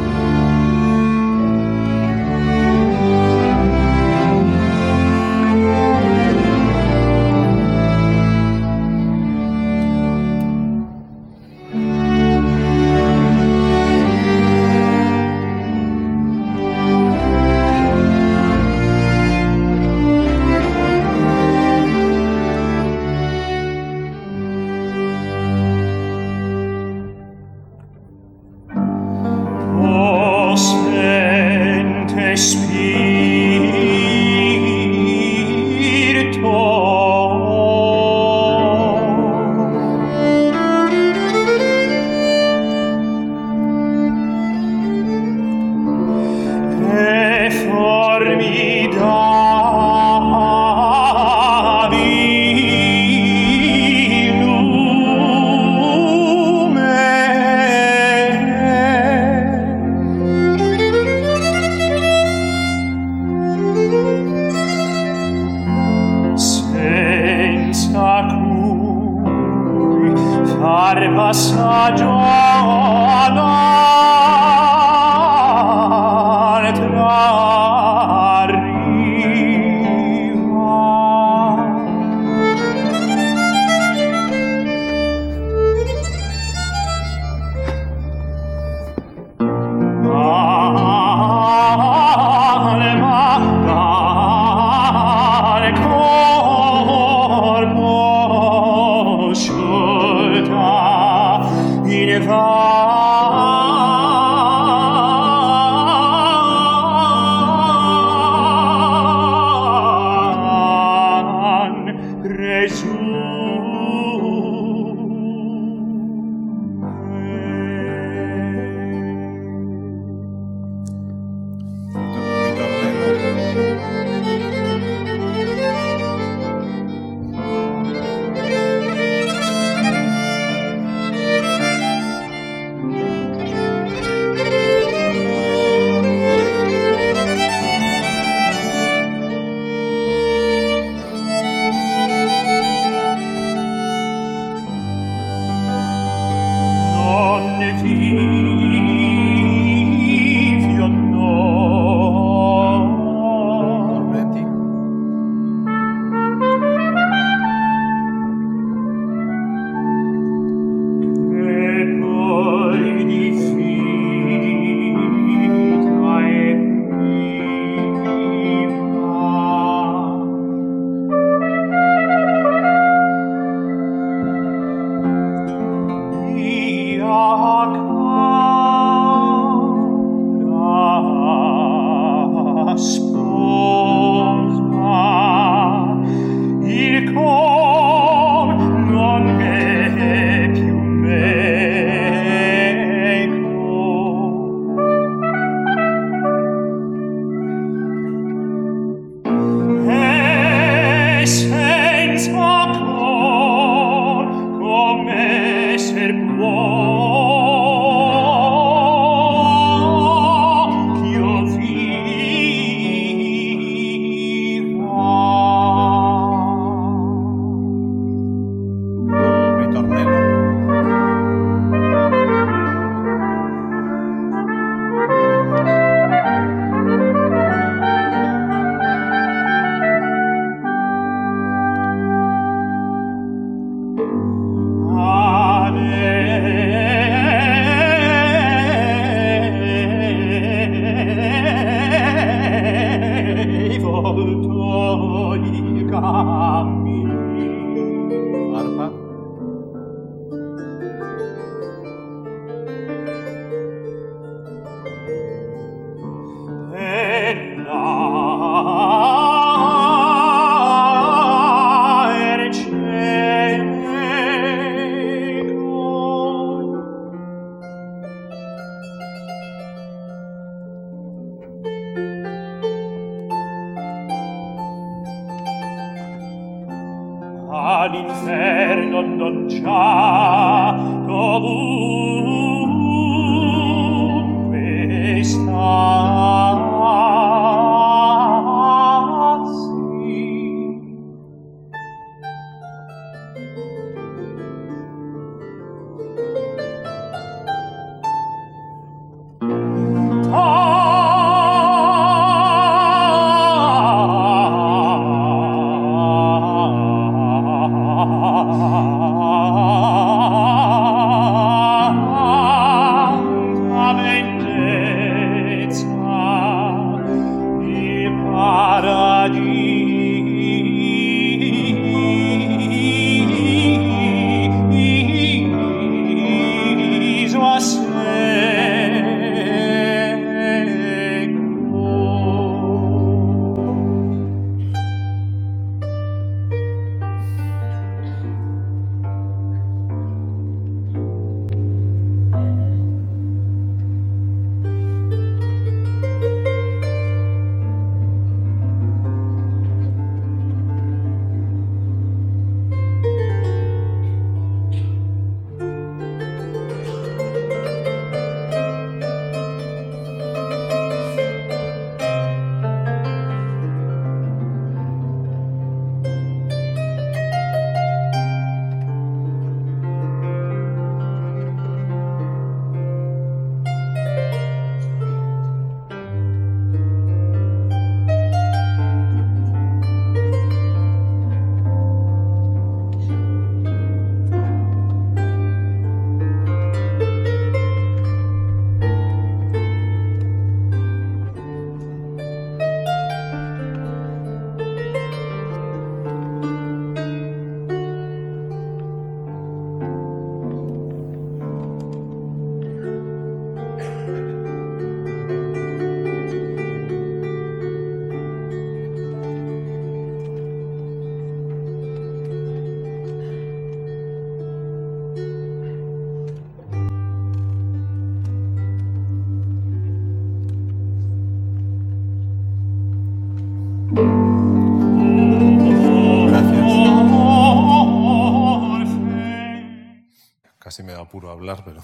Pero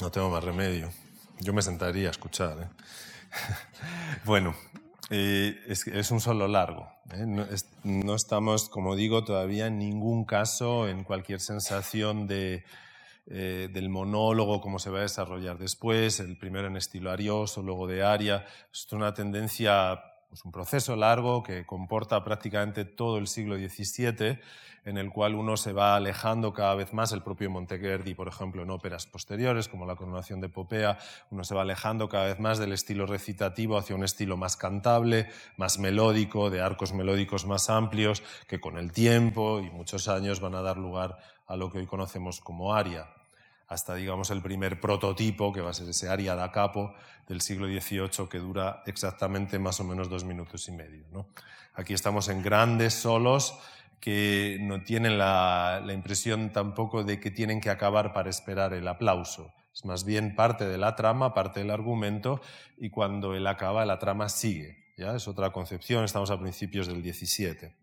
no tengo más remedio. Yo me sentaría a escuchar. ¿eh? [LAUGHS] bueno, eh, es, un solo largo. ¿eh? No, estamos, como digo, todavía en ningún caso en cualquier sensación de, del monólogo, cómo se va a desarrollar después, el primero en estilo arioso, luego de aria. Es una tendencia pues un proceso largo que comporta prácticamente todo el siglo XVII, en el cual uno se va alejando cada vez más, el propio Monteverdi, por ejemplo, en óperas posteriores, como la coronación de Popea, uno se va alejando cada vez más del estilo recitativo hacia un estilo más cantable, más melódico, de arcos melódicos más amplios, que con el tiempo y muchos años van a dar lugar a lo que hoy conocemos como aria hasta digamos el primer prototipo, que va a ser ese aria da capo del siglo XVIII, que dura exactamente más o menos dos minutos y medio. Aquí estamos en grandes solos que no tienen la, impresión tampoco de que tienen que acabar para esperar el aplauso. Es más bien parte de la trama, parte del argumento, y cuando él acaba, la trama sigue. ¿ya? Es otra concepción, estamos a principios del XVII.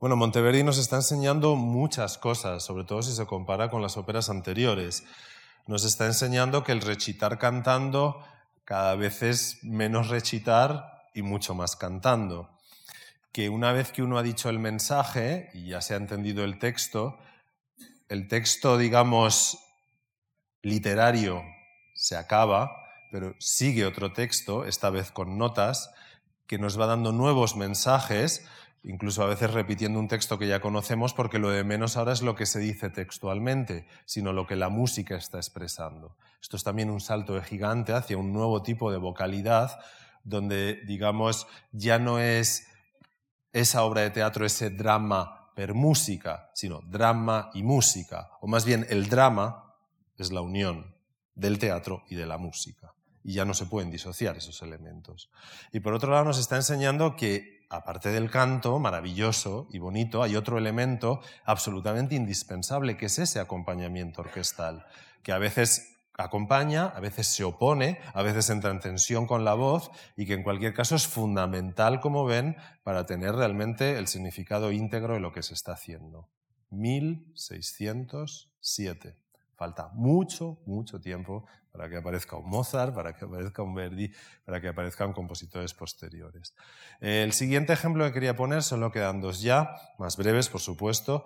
Bueno, Monteverdi nos está enseñando muchas cosas, sobre todo si se compara con las óperas anteriores. Nos está enseñando que el rechitar cantando cada vez es menos rechitar y mucho más cantando. Que una vez que uno ha dicho el mensaje y ya se ha entendido el texto, el texto, digamos, literario se acaba, pero sigue otro texto, esta vez con notas, que nos va dando nuevos mensajes incluso a veces repitiendo un texto que ya conocemos, porque lo de menos ahora es lo que se dice textualmente, sino lo que la música está expresando. Esto es también un salto de gigante hacia un nuevo tipo de vocalidad, donde, digamos, ya no es esa obra de teatro, ese drama per música, sino drama y música, o más bien el drama es la unión del teatro y de la música. Y ya no se pueden disociar esos elementos. Y por otro lado nos está enseñando que aparte del canto, maravilloso y bonito, hay otro elemento absolutamente indispensable, que es ese acompañamiento orquestal, que a veces acompaña, a veces se opone, a veces entra en tensión con la voz y que en cualquier caso es fundamental, como ven, para tener realmente el significado íntegro de lo que se está haciendo. 1607. Falta mucho, mucho tiempo para que aparezca un Mozart, para que aparezca un Verdi, para que aparezcan compositores posteriores. El siguiente ejemplo que quería poner, solo quedan dos ya, más breves, por supuesto,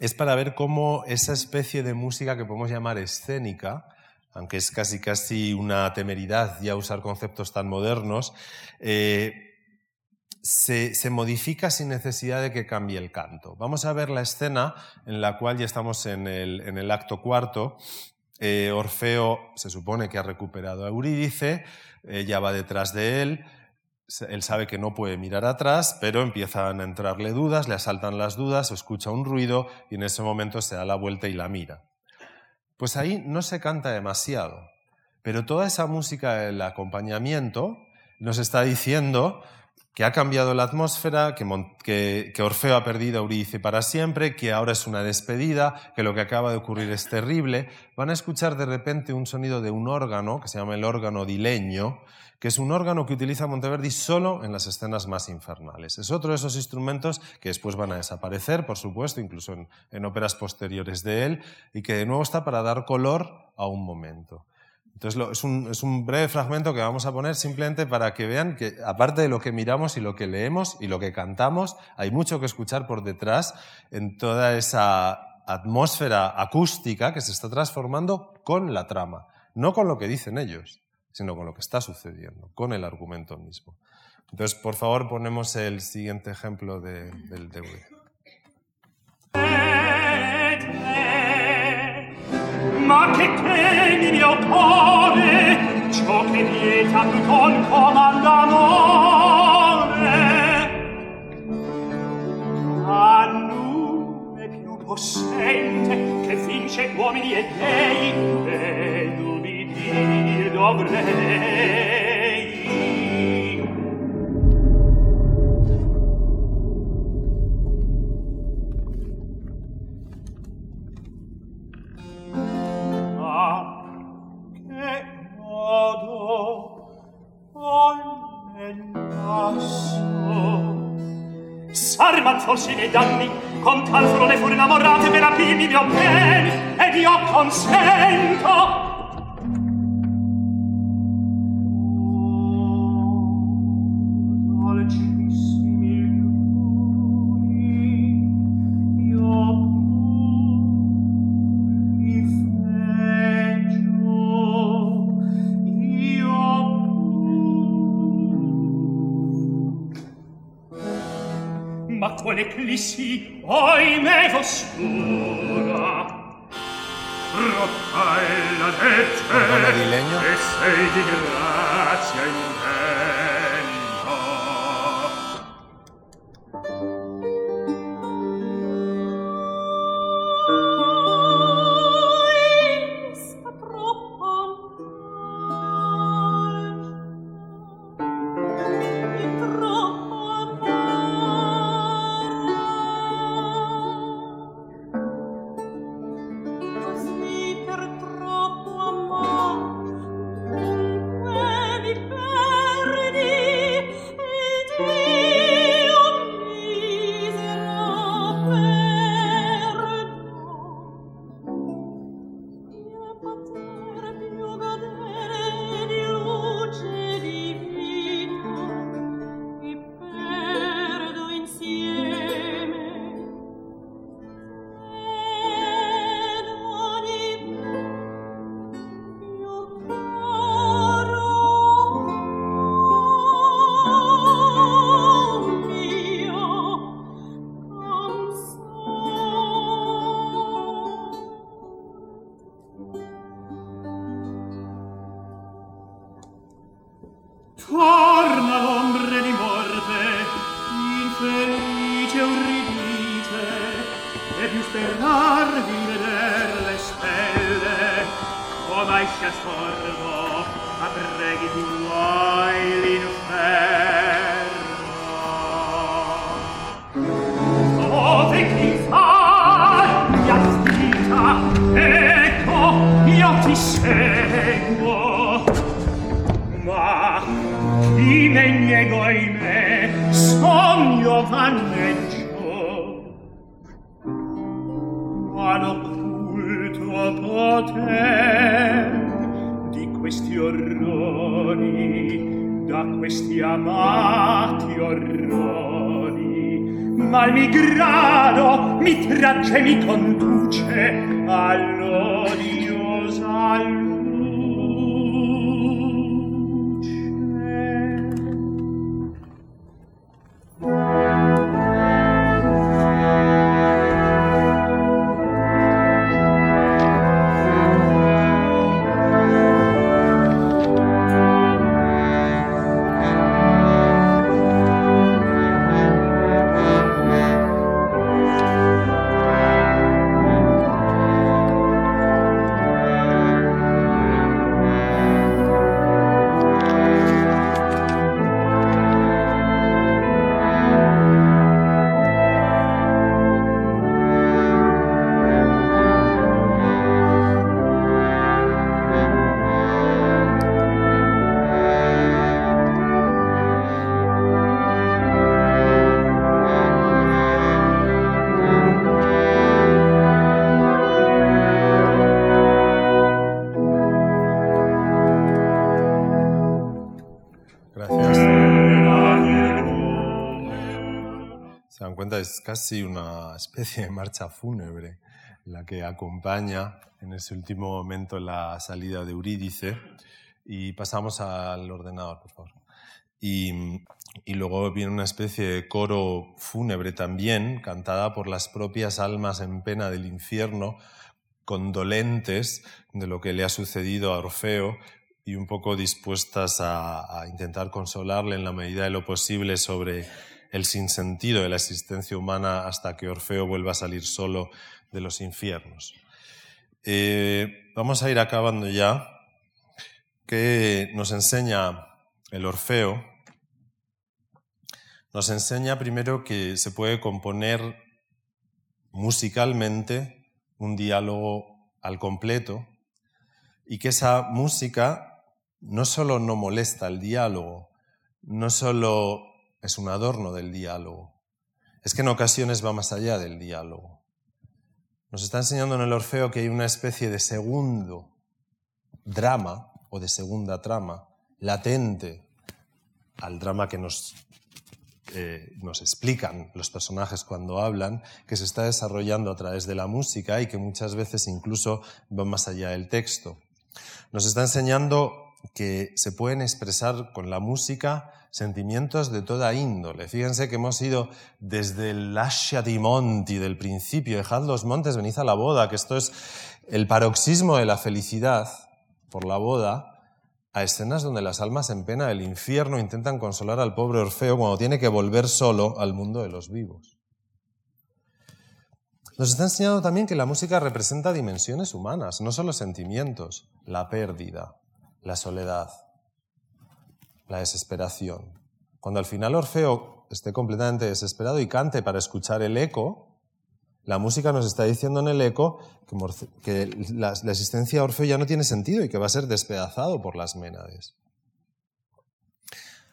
es para ver cómo esa especie de música que podemos llamar escénica, aunque es casi casi una temeridad ya usar conceptos tan modernos, eh, se, modifica sin necesidad de que cambie el canto. Vamos a ver la escena en la cual ya estamos en el, acto cuarto. Eh, Orfeo se supone que ha recuperado a Eurídice, ella va detrás de él, él sabe que no puede mirar atrás, pero empiezan a entrarle dudas, le asaltan las dudas, escucha un ruido y en ese momento se da la vuelta y la mira. Pues ahí no se canta demasiado, pero toda esa música del acompañamiento nos está diciendo que ha cambiado la atmósfera, que, Orfeo ha perdido a Eurídice para siempre, que ahora es una despedida, que lo que acaba de ocurrir es terrible, van a escuchar de repente un sonido de un órgano, que se llama el órgano dileño, que es un órgano que utiliza Monteverdi solo en las escenas más infernales. Es otro de esos instrumentos que después van a desaparecer, por supuesto, incluso en óperas posteriores de él, y que de nuevo está para dar color a un momento. Entonces es un, breve fragmento que vamos a poner simplemente para que vean que aparte de lo que miramos y lo que leemos y lo que cantamos, hay mucho que escuchar por detrás en toda esa atmósfera acústica que se está transformando con la trama, no con lo que dicen ellos, sino con lo que está sucediendo, con el argumento mismo. Entonces, por favor, ponemos el siguiente ejemplo del DVD. [LAUGHS] ma che temi mio cuore ciò che vieta tu con comanda amore a nume più possente che vince uomini e dei e di dir dovrei consolsi nei danni con tal frone fuori innamorate per rapirmi mio miei ed io consento l'eclissi, oime oscura. Rotta è la legge, e sei di grazia in me. me niego ahimè sogno vanneggio ma l'occulto poter di questi orrori da questi amati orrori. Mal mi grado mi tragge mi conduce al casi una especie de marcha fúnebre la que acompaña en ese último momento la salida de Eurídice. Y pasamos al ordenador, por favor. Y, luego viene una especie de coro fúnebre también, cantada por las propias almas en pena del infierno, condolentes de lo que le ha sucedido a Orfeo y un poco dispuestas a intentar consolarle en la medida de lo posible sobre el sinsentido de la existencia humana hasta que Orfeo vuelva a salir solo de los infiernos. Eh, vamos a ir acabando ya. ¿Qué nos enseña el Orfeo? Nos enseña primero que se puede componer musicalmente un diálogo al completo y que esa música no solo no molesta el diálogo, no solo es un adorno del diálogo, es que en ocasiones va más allá del diálogo. Nos está enseñando en el Orfeo que hay una especie de segundo drama o de segunda trama latente al drama que nos, eh, nos explican los personajes cuando hablan, que se está desarrollando a través de la música y que muchas veces incluso va más allá del texto. Nos está enseñando que se pueden expresar con la música sentimientos de toda índole. Fíjense que hemos ido desde el Lascia di Monti del principio, dejad los montes, venid a la boda, que esto es el paroxismo de la felicidad por la boda, a escenas donde las almas en pena del infierno intentan consolar al pobre Orfeo cuando tiene que volver solo al mundo de los vivos. Nos está enseñando también que la música representa dimensiones humanas, no solo sentimientos, la pérdida, la soledad, la desesperación. Cuando al final Orfeo esté completamente desesperado y cante para escuchar el eco, la música nos está diciendo en el eco que, la, existencia de Orfeo ya no tiene sentido y que va a ser despedazado por las Ménades.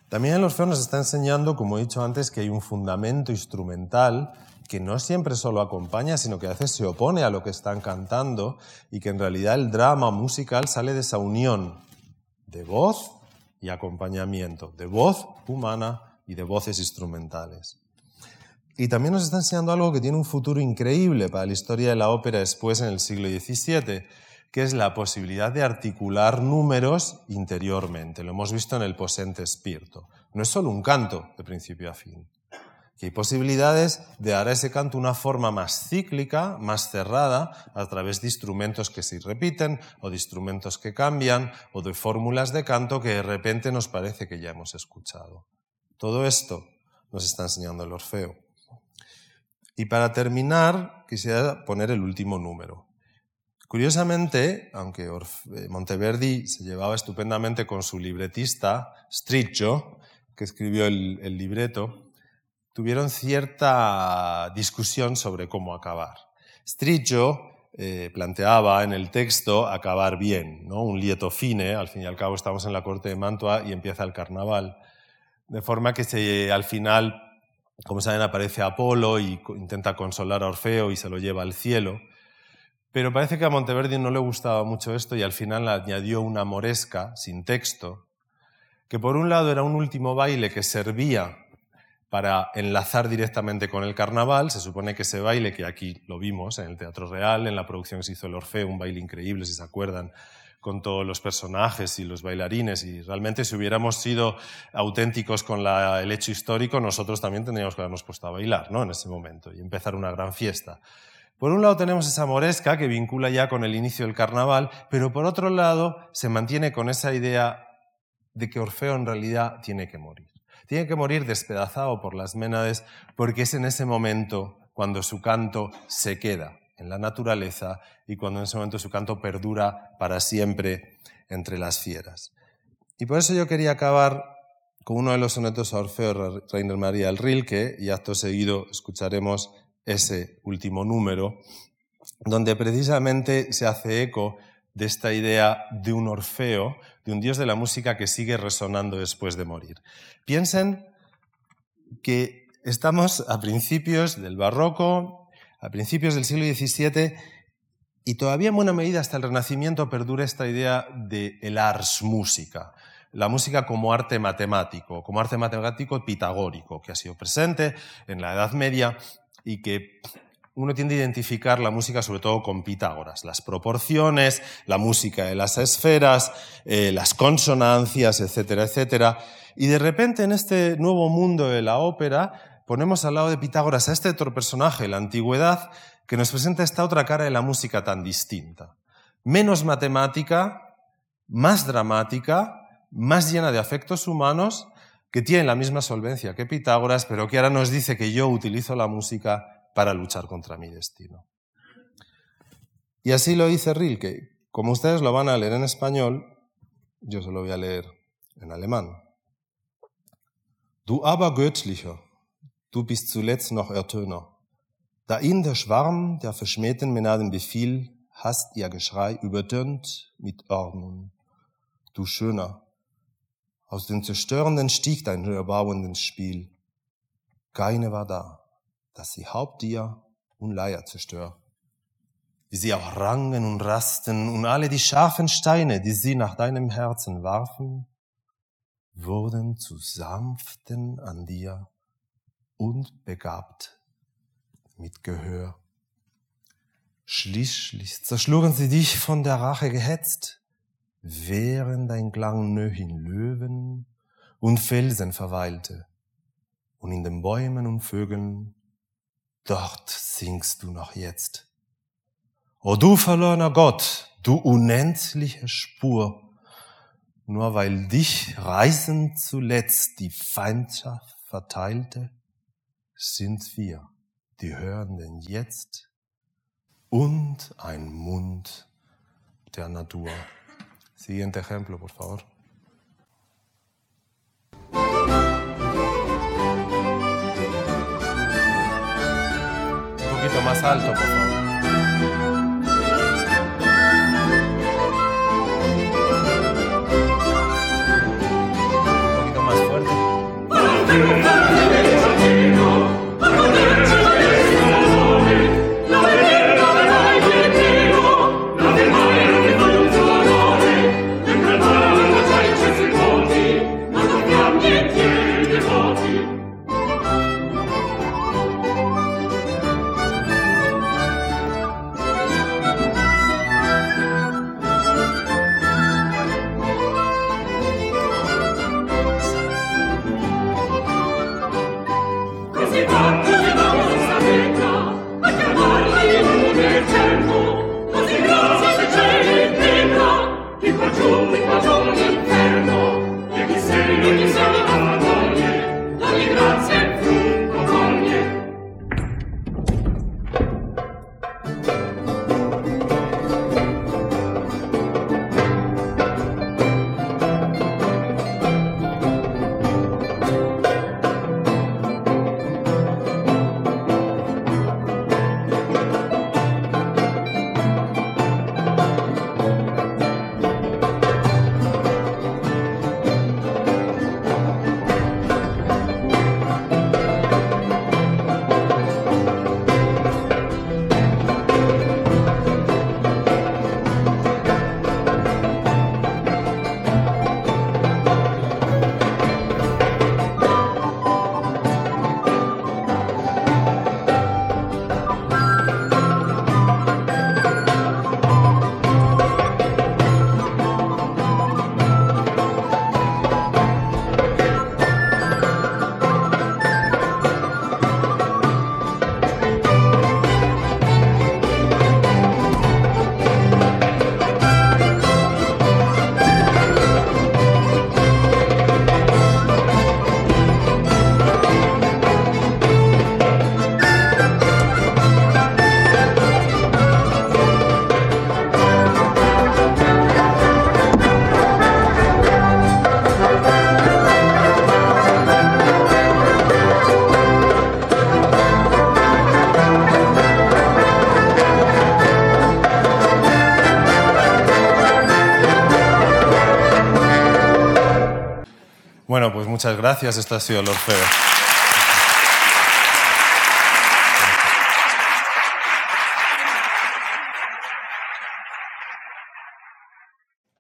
También el Orfeo nos está enseñando, como he dicho antes, que hay un fundamento instrumental que no siempre solo acompaña, sino que a veces se opone a lo que están cantando y que en realidad el drama musical sale de esa unión de voz y acompañamiento, de voz humana y de voces instrumentales. Y también nos está enseñando algo que tiene un futuro increíble para la historia de la ópera después en el siglo XVII, que es la posibilidad de articular números interiormente. Lo hemos visto en el Posente Spirito. No es solo un canto de principio a fin. Que hay posibilidades de dar a ese canto una forma más cíclica, más cerrada, a través de instrumentos que se repiten, o de instrumentos que cambian, o de fórmulas de canto que de repente nos parece que ya hemos escuchado. Todo esto nos está enseñando el Orfeo. Y para terminar, quisiera poner el último número. Curiosamente, aunque eh, Monteverdi se llevaba estupendamente con su libretista, Striccio, que escribió el, libreto, tuvieron cierta discusión sobre cómo acabar. Striccio eh, planteaba en el texto acabar bien, ¿no? un lieto fine, al fin y al cabo estamos en la corte de Mantua y empieza el carnaval, de forma que se, al final como saben, aparece Apolo y intenta consolar a Orfeo y se lo lleva al cielo. Pero parece que a Monteverdi no le gustaba mucho esto y al final añadió una moresca sin texto, que por un lado era un último baile que servía para enlazar directamente con el carnaval. Se supone que ese baile, que aquí lo vimos en el Teatro Real, en la producción que se hizo el Orfeo, un baile increíble, si se acuerdan, con todos los personajes y los bailarines y realmente si hubiéramos sido auténticos con el hecho histórico, nosotros también tendríamos que habernos puesto a bailar ¿no? en ese momento y empezar una gran fiesta. Por un lado tenemos esa moresca que vincula ya con el inicio del carnaval, pero por otro lado se mantiene con esa idea de que Orfeo en realidad tiene que morir. Tiene que morir despedazado por las Ménades porque es en ese momento cuando su canto se queda en la naturaleza y cuando en ese momento su canto perdura para siempre entre las fieras. Y por eso yo quería acabar con uno de los sonetos a Orfeo Reiner María del Rilke, y acto seguido escucharemos ese último número, donde precisamente se hace eco de esta idea de un Orfeo, de un dios de la música que sigue resonando después de morir. Piensen que estamos a principios del barroco, a principios del siglo XVII y todavía en buena medida hasta el Renacimiento perdura esta idea de el ars música, la música como arte matemático, como arte matemático pitagórico, que ha sido presente en la Edad Media y que uno tiende a identificar la música sobre todo con Pitágoras, las proporciones, la música de las esferas, eh, las consonancias, etcétera, etcétera. Y de repente en este nuevo mundo de la ópera ponemos al lado de Pitágoras a este otro personaje, la antigüedad, que nos presenta esta otra cara de la música tan distinta. Menos matemática, más dramática, más llena de afectos humanos, que tiene la misma solvencia que Pitágoras, pero que ahora nos dice que yo utilizo la música para luchar contra mi destino. Y así lo dice Rilke. Como ustedes lo van a leer en español, yo se lo voy a leer en alemán. Du aber göttlicher, du bist zuletzt noch Ertöner. Da ihn der Schwarm der verschmähten Menaden befiel, hast ihr Geschrei übertönt mit Ordnung. Du Schöner, aus dem Zerstörenden stieg dein erbauendes Spiel. Keine war da, dass sie Haupttier und Leier zerstör. Wie sie auch rangen und rasten und alle die scharfen Steine, die sie nach deinem Herzen warfen, wurden zu sanften an dir und begabt mit Gehör. Schließlich zerschlugen sie dich von der Rache gehetzt, während dein Klang nöch in Löwen und Felsen verweilte, und in den Bäumen und Vögeln, dort singst du noch jetzt. O du verlorener Gott, du unendliche Spur, nur weil dich reißend zuletzt die Feindschaft verteilte, sind wir, die Hörenden jetzt, und ein Mund der Natur. Siguiente ejemplo, por favor. Poquito más alto, por favor. Un poquito más fuerte. Muchas gracias. Esto ha sido Orfeo.